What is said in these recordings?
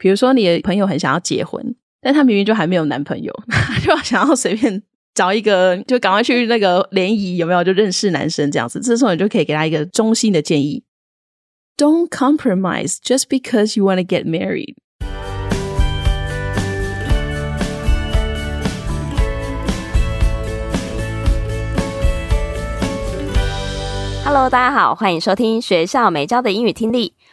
比如说你的朋友很想要结婚，但他明明就还没有男朋友，就想要随便找一个，就赶快去那个联谊，有没有就认识男生这样子？这时候你就可以给他一个衷心的建议：Don't compromise just because you want to get married。Hello，大家好，欢迎收听学校没教的英语听力。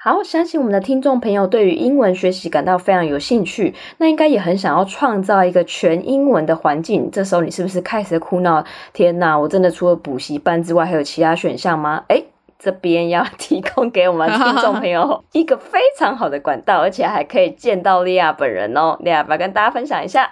好，相信我们的听众朋友对于英文学习感到非常有兴趣，那应该也很想要创造一个全英文的环境。这时候你是不是开始哭闹？天哪，我真的除了补习班之外还有其他选项吗？诶，这边要 提供给我们听众朋友 一个非常好的管道，而且还可以见到利亚本人哦。利亚，来跟大家分享一下。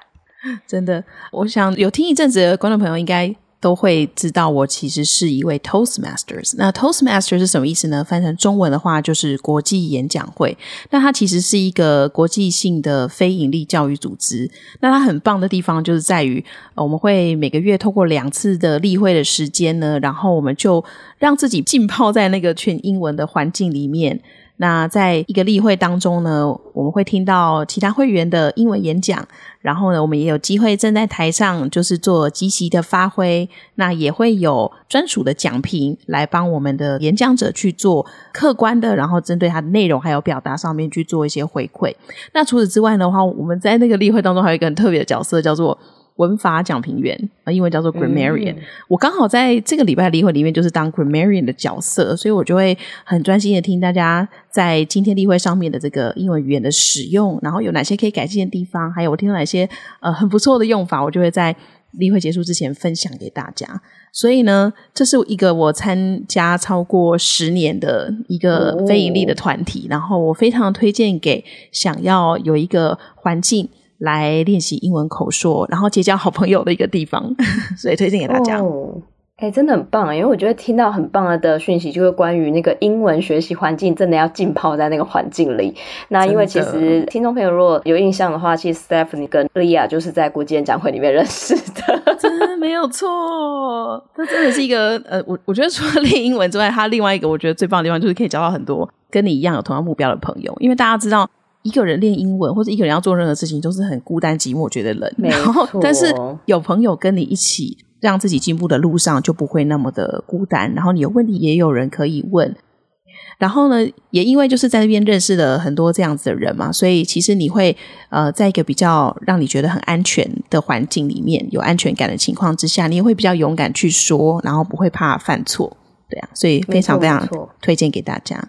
真的，我想有听一阵子的观众朋友应该。都会知道我其实是一位 Toastmasters。那 Toastmasters 是什么意思呢？翻成中文的话就是国际演讲会。那它其实是一个国际性的非营利教育组织。那它很棒的地方就是在于，我们会每个月透过两次的例会的时间呢，然后我们就让自己浸泡在那个全英文的环境里面。那在一个例会当中呢，我们会听到其他会员的英文演讲，然后呢，我们也有机会站在台上，就是做即席的发挥。那也会有专属的奖评来帮我们的演讲者去做客观的，然后针对他的内容还有表达上面去做一些回馈。那除此之外的话，我们在那个例会当中还有一个很特别的角色，叫做。文法讲评员啊，英文叫做 grammarian。嗯、我刚好在这个礼拜的例会里面，就是当 grammarian 的角色，所以我就会很专心的听大家在今天例会上面的这个英文语言的使用，然后有哪些可以改进的地方，还有我听到哪些呃很不错的用法，我就会在例会结束之前分享给大家。所以呢，这是一个我参加超过十年的一个非营利的团体，哦、然后我非常推荐给想要有一个环境。来练习英文口说，然后结交好朋友的一个地方，所以推荐给大家。哦，哎，真的很棒，因为我觉得听到很棒的讯息，就是关于那个英文学习环境，真的要浸泡在那个环境里。那因为其实听众朋友如果有印象的话，其实 Stephanie 跟莉亚就是在国际演讲会里面认识的，真的没有错。这真的是一个呃，我我觉得除了练英文之外，他另外一个我觉得最棒的地方就是可以交到很多跟你一样有同样目标的朋友，因为大家知道。一个人练英文，或者一个人要做任何事情，都是很孤单寂寞，觉得冷。没错。但是有朋友跟你一起，让自己进步的路上就不会那么的孤单。然后你有问题也有人可以问。然后呢，也因为就是在那边认识了很多这样子的人嘛，所以其实你会呃，在一个比较让你觉得很安全的环境里面，有安全感的情况之下，你也会比较勇敢去说，然后不会怕犯错。对啊，所以非常非常推荐给大家。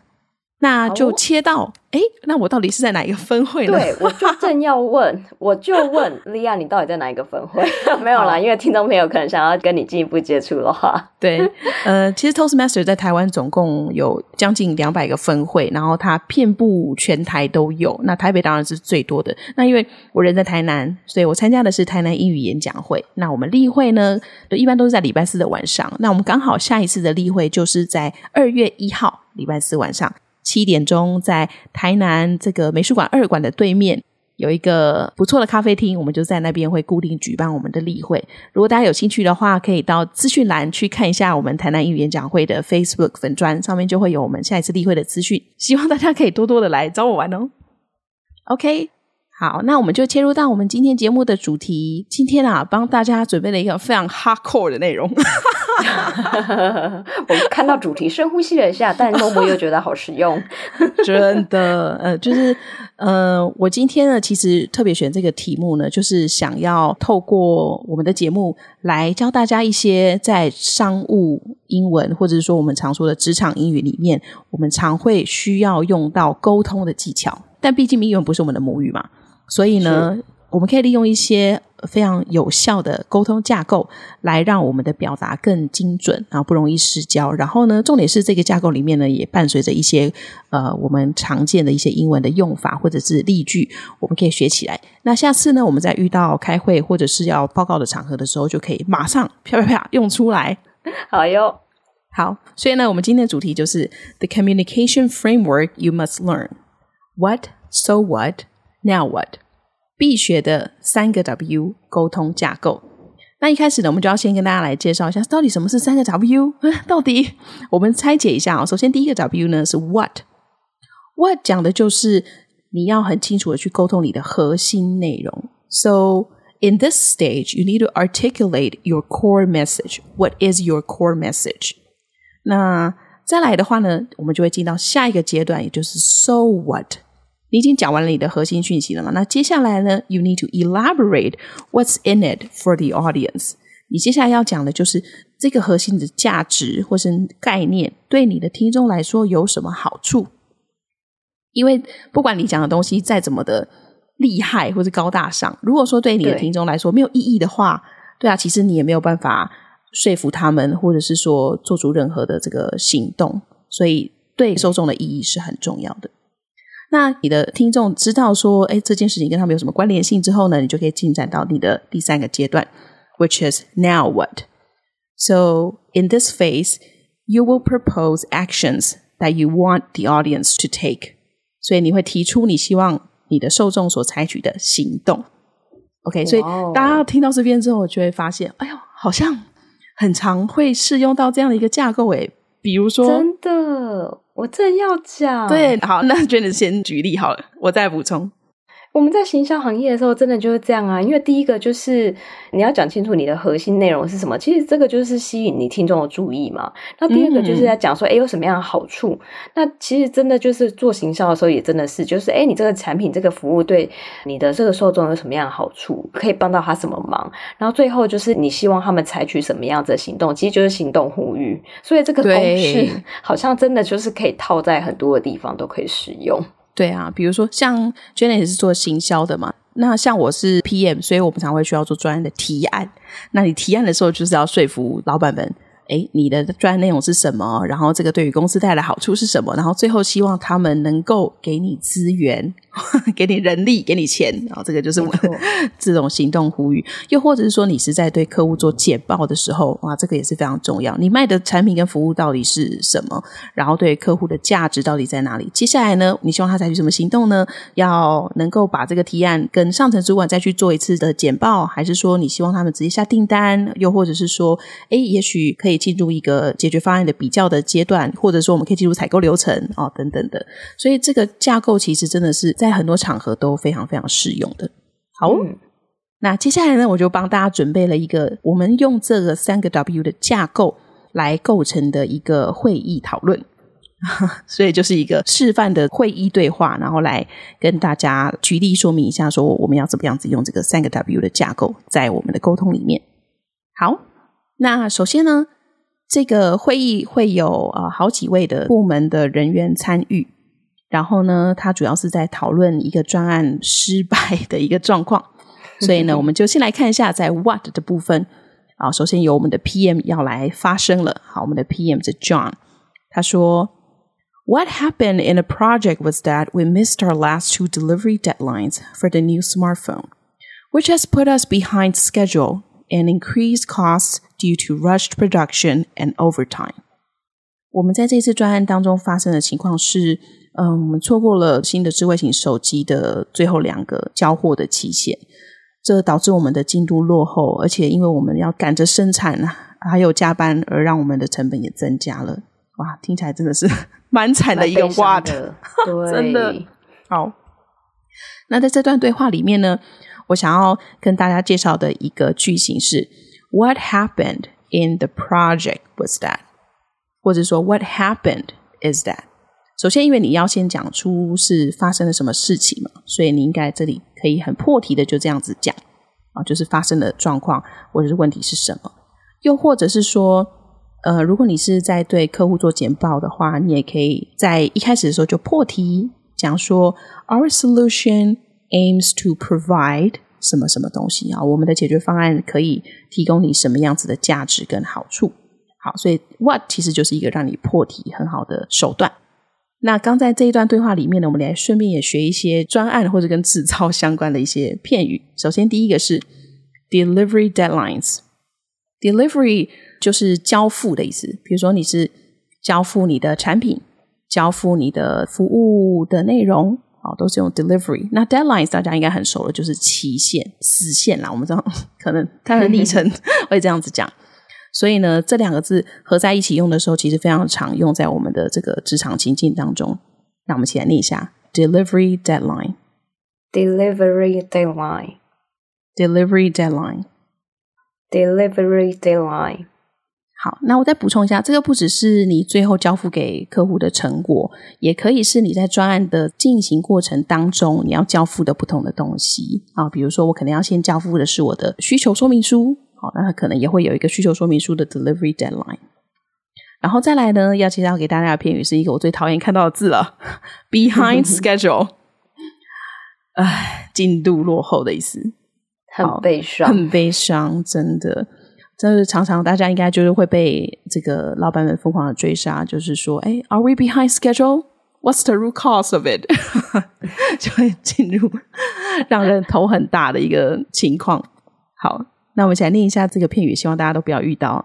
那就切到，哎、哦，那我到底是在哪一个分会呢？对，我就正要问，我就问 莉亚，你到底在哪一个分会？没有啦，因为听众朋友可能想要跟你进一步接触的话，对，呃，其实 Toastmaster 在台湾总共有将近两百个分会，然后它遍布全台都有。那台北当然是最多的。那因为我人在台南，所以我参加的是台南英语演讲会。那我们例会呢，一般都是在礼拜四的晚上。那我们刚好下一次的例会就是在二月一号礼拜四晚上。七点钟，在台南这个美术馆二馆的对面有一个不错的咖啡厅，我们就在那边会固定举办我们的例会。如果大家有兴趣的话，可以到资讯栏去看一下我们台南英语演讲会的 Facebook 粉砖，上面就会有我们下一次例会的资讯。希望大家可以多多的来找我玩哦。OK。好，那我们就切入到我们今天节目的主题。今天啊，帮大家准备了一个非常 hardcore 的内容。我看到主题，深呼吸了一下，但默默又觉得好实用。真的，呃，就是呃，我今天呢，其实特别选这个题目呢，就是想要透过我们的节目来教大家一些在商务英文，或者是说我们常说的职场英语里面，我们常会需要用到沟通的技巧。但毕竟英文不是我们的母语嘛。所以呢，我们可以利用一些非常有效的沟通架构，来让我们的表达更精准，然后不容易失焦。然后呢，重点是这个架构里面呢，也伴随着一些呃我们常见的一些英文的用法或者是例句，我们可以学起来。那下次呢，我们在遇到开会或者是要报告的场合的时候，就可以马上啪啪啪用出来。好哟。好，所以呢，我们今天的主题就是 The communication framework you must learn. What, so what, now what? 必学的三个 W 沟通架构。那一开始呢，我们就要先跟大家来介绍一下，到底什么是三个 W？到底我们拆解一下啊。首先，第一个 W 呢是 What。What 讲的就是你要很清楚的去沟通你的核心内容。So in this stage, you need to articulate your core message. What is your core message? 那再来的话呢，我们就会进到下一个阶段，也就是 So what。你已经讲完了你的核心讯息了嘛？那接下来呢？You need to elaborate what's in it for the audience。你接下来要讲的就是这个核心的价值或是概念，对你的听众来说有什么好处？因为不管你讲的东西再怎么的厉害或是高大上，如果说对你的听众来说没有意义的话，对啊，其实你也没有办法说服他们，或者是说做出任何的这个行动。所以，对受众的意义是很重要的。那你的听众知道说，哎，这件事情跟他们有什么关联性之后呢，你就可以进展到你的第三个阶段，which is now what. So in this phase, you will propose actions that you want the audience to take. 所以你会提出你希望你的受众所采取的行动。OK，所以大家听到这边之后，就会发现，哎呦，好像很常会适用到这样的一个架构诶，比如说，真的。我正要讲，对，好，那 娟子先举例好了，我再补充。我们在行销行业的时候，真的就是这样啊。因为第一个就是你要讲清楚你的核心内容是什么，其实这个就是吸引你听众的注意嘛。那第二个就是在讲说，哎、嗯，有什么样的好处？那其实真的就是做行销的时候，也真的是，就是哎，你这个产品、这个服务对你的这个受众有什么样的好处，可以帮到他什么忙？然后最后就是你希望他们采取什么样子的行动，其实就是行动呼吁。所以这个公式好像真的就是可以套在很多的地方都可以使用。对啊，比如说像 Janet 也是做行销的嘛，那像我是 PM，所以我们常会需要做专案的提案。那你提案的时候，就是要说服老板们。哎，你的专业内容是什么？然后这个对于公司带来好处是什么？然后最后希望他们能够给你资源，给你人力，给你钱。然后这个就是我们 这种行动呼吁。又或者是说，你是在对客户做简报的时候，哇，这个也是非常重要。你卖的产品跟服务到底是什么？然后对客户的价值到底在哪里？接下来呢，你希望他采取什么行动呢？要能够把这个提案跟上层主管再去做一次的简报，还是说你希望他们直接下订单？又或者是说，诶，也许可以。进入一个解决方案的比较的阶段，或者说我们可以进入采购流程哦，等等的。所以这个架构其实真的是在很多场合都非常非常适用的。好，嗯、那接下来呢，我就帮大家准备了一个我们用这个三个 W 的架构来构成的一个会议讨论。所以就是一个示范的会议对话，然后来跟大家举例说明一下，说我们要怎么样子用这个三个 W 的架构在我们的沟通里面。好，那首先呢。这个会议会有呃好几位的部门的人员参与，然后呢，他主要是在讨论一个专案失败的一个状况，所以呢，我们就先来看一下在 What 的部分啊，首先由我们的 PM 要来发声了。好，我们的 PM 是 John，他说：“What happened in a project was that we missed our last two delivery deadlines for the new smartphone, which has put us behind schedule and increased costs。” Due to rushed production and overtime，我们在这次专案当中发生的情况是， 嗯，我们错过了新的智慧型手机的最后两个交货的期限，这导致我们的进度落后，而且因为我们要赶着生产还有加班，而让我们的成本也增加了。哇，听起来真的是 蛮惨的一个话的，对，真的。好，那在这段对话里面呢，我想要跟大家介绍的一个句型是。What happened in the project was that，或者说 What happened is that。首先，因为你要先讲出是发生了什么事情嘛，所以你应该这里可以很破题的就这样子讲啊，就是发生的状况或者是问题是什么。又或者是说，呃，如果你是在对客户做简报的话，你也可以在一开始的时候就破题讲说，Our solution aims to provide。什么什么东西啊？我们的解决方案可以提供你什么样子的价值跟好处？好，所以 what 其实就是一个让你破题很好的手段。那刚在这一段对话里面呢，我们来顺便也学一些专案或者跟制造相关的一些片语。首先第一个是 delivery deadlines。Delivery 就是交付的意思，比如说你是交付你的产品，交付你的服务的内容，好，都是用 delivery。那 deadlines 大家应该很熟了，就是期限、时限啦。我们知道 可能它的历程 会这样子讲，所以呢，这两个字合在一起用的时候，其实非常常用在我们的这个职场情境当中。那我们一起来念一下：delivery deadline，delivery deadline，delivery deadline。Delivery deadline。好，那我再补充一下，这个不只是你最后交付给客户的成果，也可以是你在专案的进行过程当中你要交付的不同的东西啊。比如说，我可能要先交付的是我的需求说明书，好，那它可能也会有一个需求说明书的 delivery deadline。然后再来呢，要介绍给大家的片语是一个我最讨厌看到的字了，behind schedule，哎，进度落后的意思。很悲伤，很悲伤，真的，就是常常大家应该就是会被这个老板们疯狂的追杀，就是说，哎，Are we behind schedule? What's the root cause of it？就会进入 让人头很大的一个情况。好，那我们先来念一下这个片语，希望大家都不要遇到。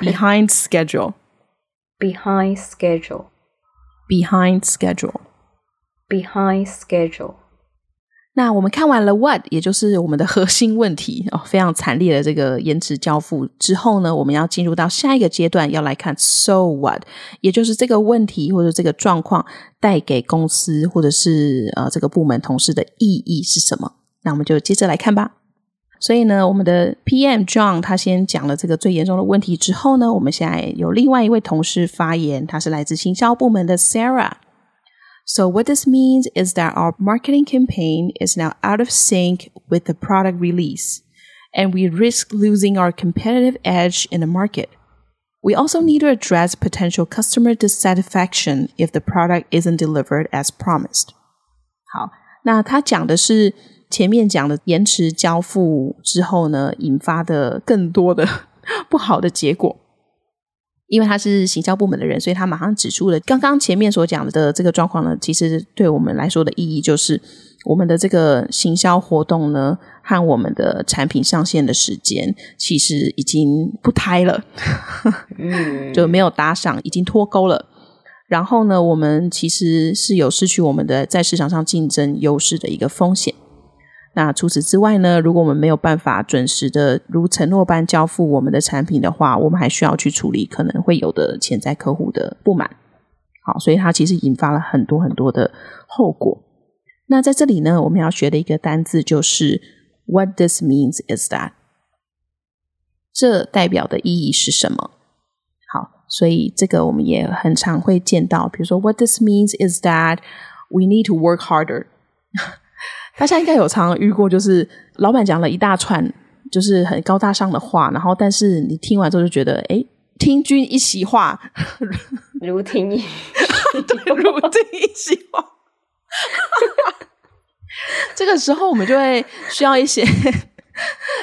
Behind schedule，behind schedule，behind schedule，behind schedule。那我们看完了 what，也就是我们的核心问题哦，非常惨烈的这个延迟交付之后呢，我们要进入到下一个阶段，要来看 so what，也就是这个问题或者这个状况带给公司或者是呃这个部门同事的意义是什么？那我们就接着来看吧。所以呢，我们的 PM John 他先讲了这个最严重的问题之后呢，我们现在有另外一位同事发言，他是来自行销部门的 Sarah。So what this means is that our marketing campaign is now out of sync with the product release, and we risk losing our competitive edge in the market. We also need to address potential customer dissatisfaction if the product isn't delivered as promised. 好，那他讲的是 前面讲的延迟交付之后呢，引发的更多的 不好的结果。因为他是行销部门的人，所以他马上指出了刚刚前面所讲的这个状况呢，其实对我们来说的意义就是，我们的这个行销活动呢，和我们的产品上线的时间其实已经不胎了，嗯，就没有搭上，已经脱钩了。然后呢，我们其实是有失去我们的在市场上竞争优势的一个风险。那除此之外呢，如果我们没有办法准时的如承诺般交付我们的产品的话，我们还需要去处理可能会有的潜在客户的不满。好，所以它其实引发了很多很多的后果。那在这里呢，我们要学的一个单字就是 What this means is that，这代表的意义是什么？好，所以这个我们也很常会见到，比如说 What this means is that we need to work harder。大家应该有常常遇过，就是老板讲了一大串，就是很高大上的话，然后但是你听完之后就觉得，哎，听君一席话，如听一 如听一席话。这个时候我们就会需要一些。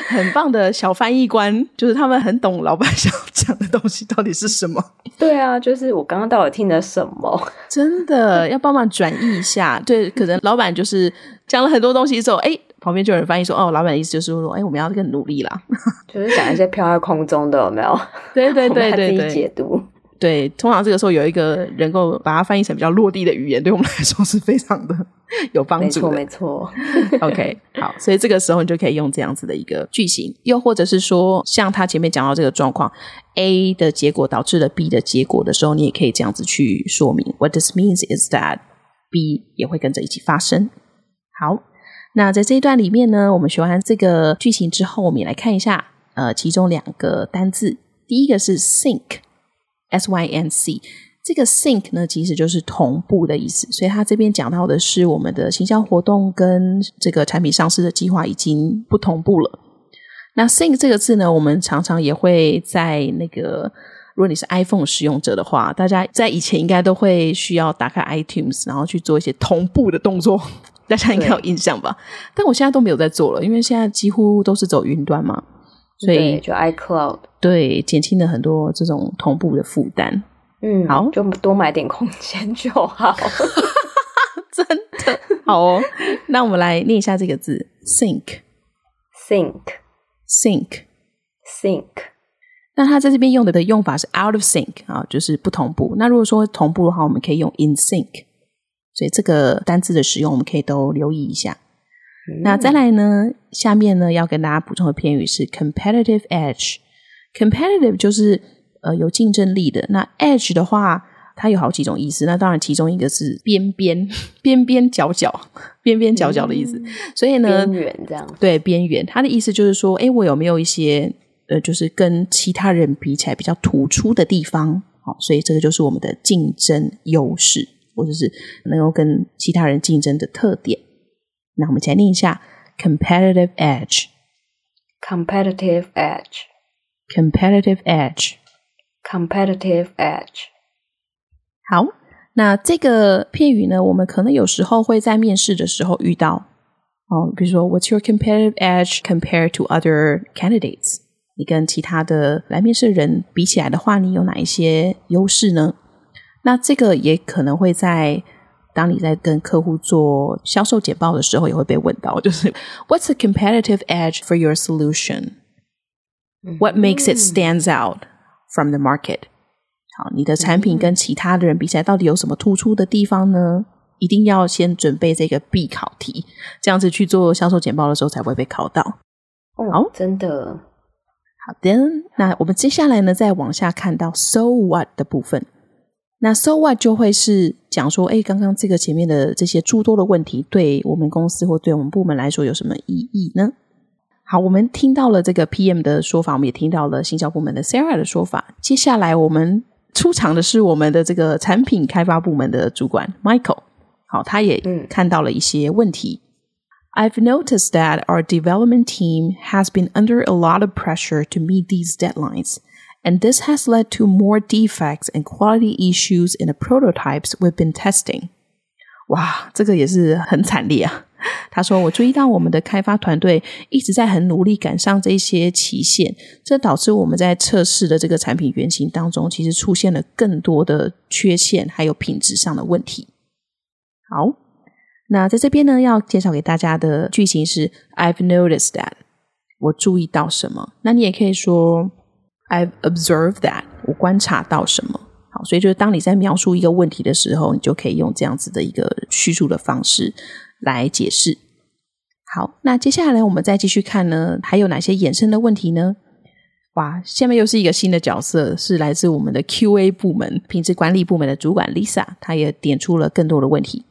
很棒的小翻译官，就是他们很懂老板 想讲的东西到底是什么。对啊，就是我刚刚到底听了什么？真的要帮忙转译一下。对，可能老板就是讲了很多东西之后，哎，旁边就有人翻译说：“哦，老板的意思就是说，哎，我们要更努力啦。”就是讲一些飘在空中的，有没有？对对对对对。对，通常这个时候有一个能够把它翻译成比较落地的语言，对我们来说是非常的 有帮助的。没错，没错。OK，好，所以这个时候你就可以用这样子的一个句型，又或者是说，像他前面讲到这个状况，A 的结果导致了 B 的结果的时候，你也可以这样子去说明。What this means is that B 也会跟着一起发生。好，那在这一段里面呢，我们学完这个句型之后，我们也来看一下，呃，其中两个单字，第一个是 sync。S Y N C 这个 sync 呢，其实就是同步的意思。所以他这边讲到的是，我们的行销活动跟这个产品上市的计划已经不同步了。那 sync 这个字呢，我们常常也会在那个，如果你是 iPhone 使用者的话，大家在以前应该都会需要打开 iTunes，然后去做一些同步的动作。大家应该有印象吧？但我现在都没有在做了，因为现在几乎都是走云端嘛。所以就 iCloud 对，减轻了很多这种同步的负担。嗯，好，就多买点空间就好。真的好哦。那我们来念一下这个字：sync，sync，sync，sync。那它在这边用的的用法是 out of sync 啊，就是不同步。那如果说同步的话，我们可以用 in sync。所以这个单字的使用，我们可以都留意一下。嗯、那再来呢，下面呢要跟大家补充的片语是 competitive edge。Competitive 就是呃有竞争力的。那 edge 的话，它有好几种意思。那当然其中一个是边边、边边角角、边边角角的意思。嗯、所以呢，边缘这样。对，边缘，它的意思就是说，哎，我有没有一些呃，就是跟其他人比起来比较突出的地方？好，所以这个就是我们的竞争优势，或者是能够跟其他人竞争的特点。那我们来念一下 competitive edge，competitive edge，competitive edge，competitive edge。好，那这个片语呢，我们可能有时候会在面试的时候遇到哦，比如说 What's your competitive edge compared to other candidates？你跟其他的来面试的人比起来的话，你有哪一些优势呢？那这个也可能会在。当你在跟客户做销售简报的时候，也会被问到，就是 What's the competitive edge for your solution? What makes it stands out from the market? 好，你的产品跟其他的人比起来，到底有什么突出的地方呢？一定要先准备这个必考题，这样子去做销售简报的时候才会被考到。哦，好，真的。好的，那我们接下来呢，再往下看到 So what 的部分。那 so what 就会是讲说，哎，刚刚这个前面的这些诸多的问题，对我们公司或对我们部门来说有什么意义呢？好，我们听到了这个 PM 的说法，我们也听到了行销部门的 Sarah 的说法。接下来我们出场的是我们的这个产品开发部门的主管 Michael。好，他也看到了一些问题。嗯。I've noticed that our development team has been under a lot of pressure to meet these deadlines. And this has led to more defects and quality issues in the prototypes we've been testing. 哇，这个也是很惨烈啊！ 他说：“我注意到我们的开发团队一直在很努力赶上这些期限，这导致我们在测试的这个产品原型当中，其实出现了更多的缺陷，还有品质上的问题。”好，那在这边呢，要介绍给大家的句型是 “I've noticed that”，我注意到什么？那你也可以说。I've observed that，我观察到什么？好，所以就是当你在描述一个问题的时候，你就可以用这样子的一个叙述的方式来解释。好，那接下来我们再继续看呢，还有哪些衍生的问题呢？哇，下面又是一个新的角色，是来自我们的 QA 部门品质管理部门的主管 Lisa，她也点出了更多的问题。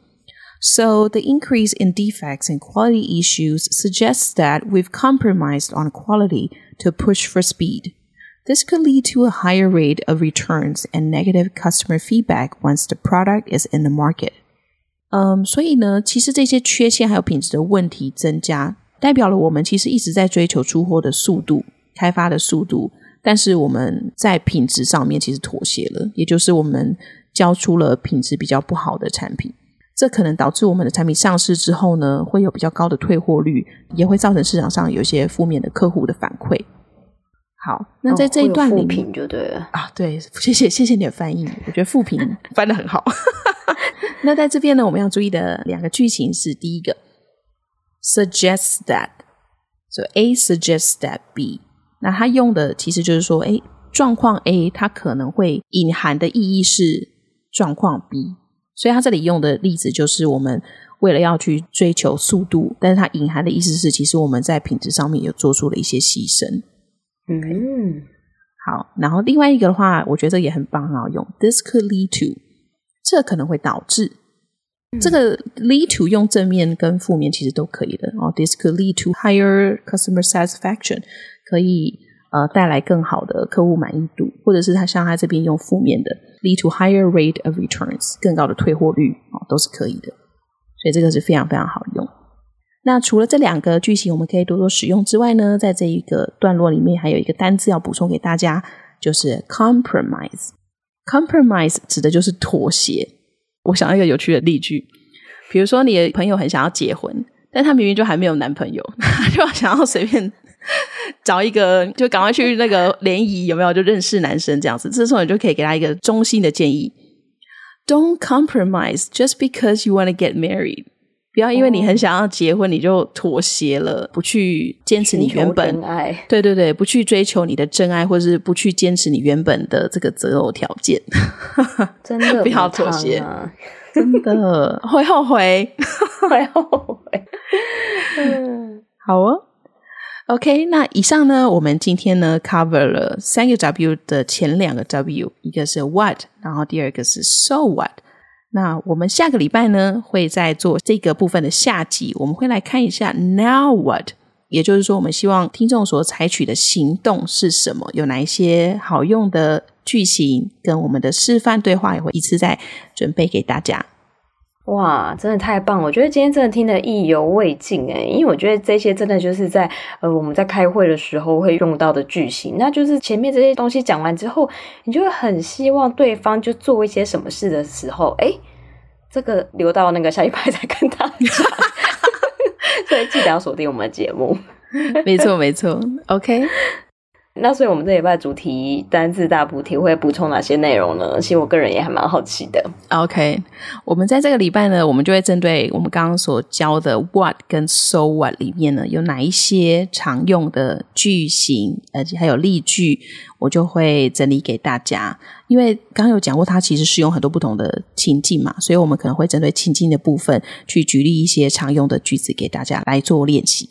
So the increase in defects and quality issues suggests that we've compromised on quality to push for speed. This could lead to a higher rate of returns and negative customer feedback once the product is in the market. 嗯，所以呢，其实这些缺陷还有品质的问题增加，代表了我们其实一直在追求出货的速度、开发的速度，但是我们在品质上面其实妥协了，也就是我们交出了品质比较不好的产品，这可能导致我们的产品上市之后呢，会有比较高的退货率，也会造成市场上有一些负面的客户的反馈。好，那在这一段里面、哦、就对了啊，对，谢谢谢谢你的翻译，我觉得复评 翻得很好。那在这边呢，我们要注意的两个句型是：第一个，suggests that，so A suggests that B，那它用的其实就是说，哎，状况 A 它可能会隐含的意义是状况 B，所以它这里用的例子就是我们为了要去追求速度，但是它隐含的意思是，其实我们在品质上面有做出了一些牺牲。嗯，好，然后另外一个的话，我觉得也很棒，很好用。This could lead to，这可能会导致。嗯、这个 lead to 用正面跟负面其实都可以的哦。This could lead to higher customer satisfaction，可以呃带来更好的客户满意度，或者是他像他这边用负面的 lead to higher rate of returns，更高的退货率哦，都是可以的。所以这个是非常非常好用。那除了这两个句型我们可以多多使用之外呢，在这一个段落里面还有一个单字要补充给大家，就是 compromise。compromise 指的就是妥协。我想到一个有趣的例句，比如说你的朋友很想要结婚，但他明明就还没有男朋友，他就想要随便找一个，就赶快去那个联谊，有没有就认识男生这样子？这时候你就可以给他一个中心的建议：Don't compromise just because you want to get married。不要因为你很想要结婚，你就妥协了，不去坚持你原本爱。对对对，不去追求你的真爱，或是不去坚持你原本的这个择偶条件。真的不要妥协，真的 会后悔，会后悔。嗯，好哦。OK，那以上呢，我们今天呢 cover 了三个 W 的前两个 W，一个是 What，然后第二个是 So What。那我们下个礼拜呢，会再做这个部分的下集，我们会来看一下 Now What，也就是说，我们希望听众所采取的行动是什么，有哪一些好用的句型，跟我们的示范对话也会一次再准备给大家。哇，真的太棒！我觉得今天真的听得意犹未尽诶，因为我觉得这些真的就是在呃我们在开会的时候会用到的句型，那就是前面这些东西讲完之后，你就会很希望对方就做一些什么事的时候，诶，这个留到那个下一排再跟他讲，所以记得要锁定我们的节目。没错，没错，OK。那所以，我们这礼拜主题单字大补帖会补充哪些内容呢？其实我个人也还蛮好奇的。OK，我们在这个礼拜呢，我们就会针对我们刚刚所教的 What 跟 So What 里面呢，有哪一些常用的句型，而且还有例句，我就会整理给大家。因为刚刚有讲过，它其实是用很多不同的情境嘛，所以我们可能会针对情境的部分去举例一些常用的句子给大家来做练习。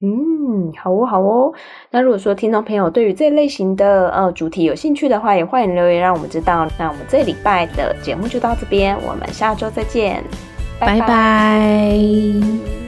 嗯，好哦，好哦。那如果说听众朋友对于这类型的呃主题有兴趣的话，也欢迎留言让我们知道。那我们这礼拜的节目就到这边，我们下周再见，拜拜。拜拜。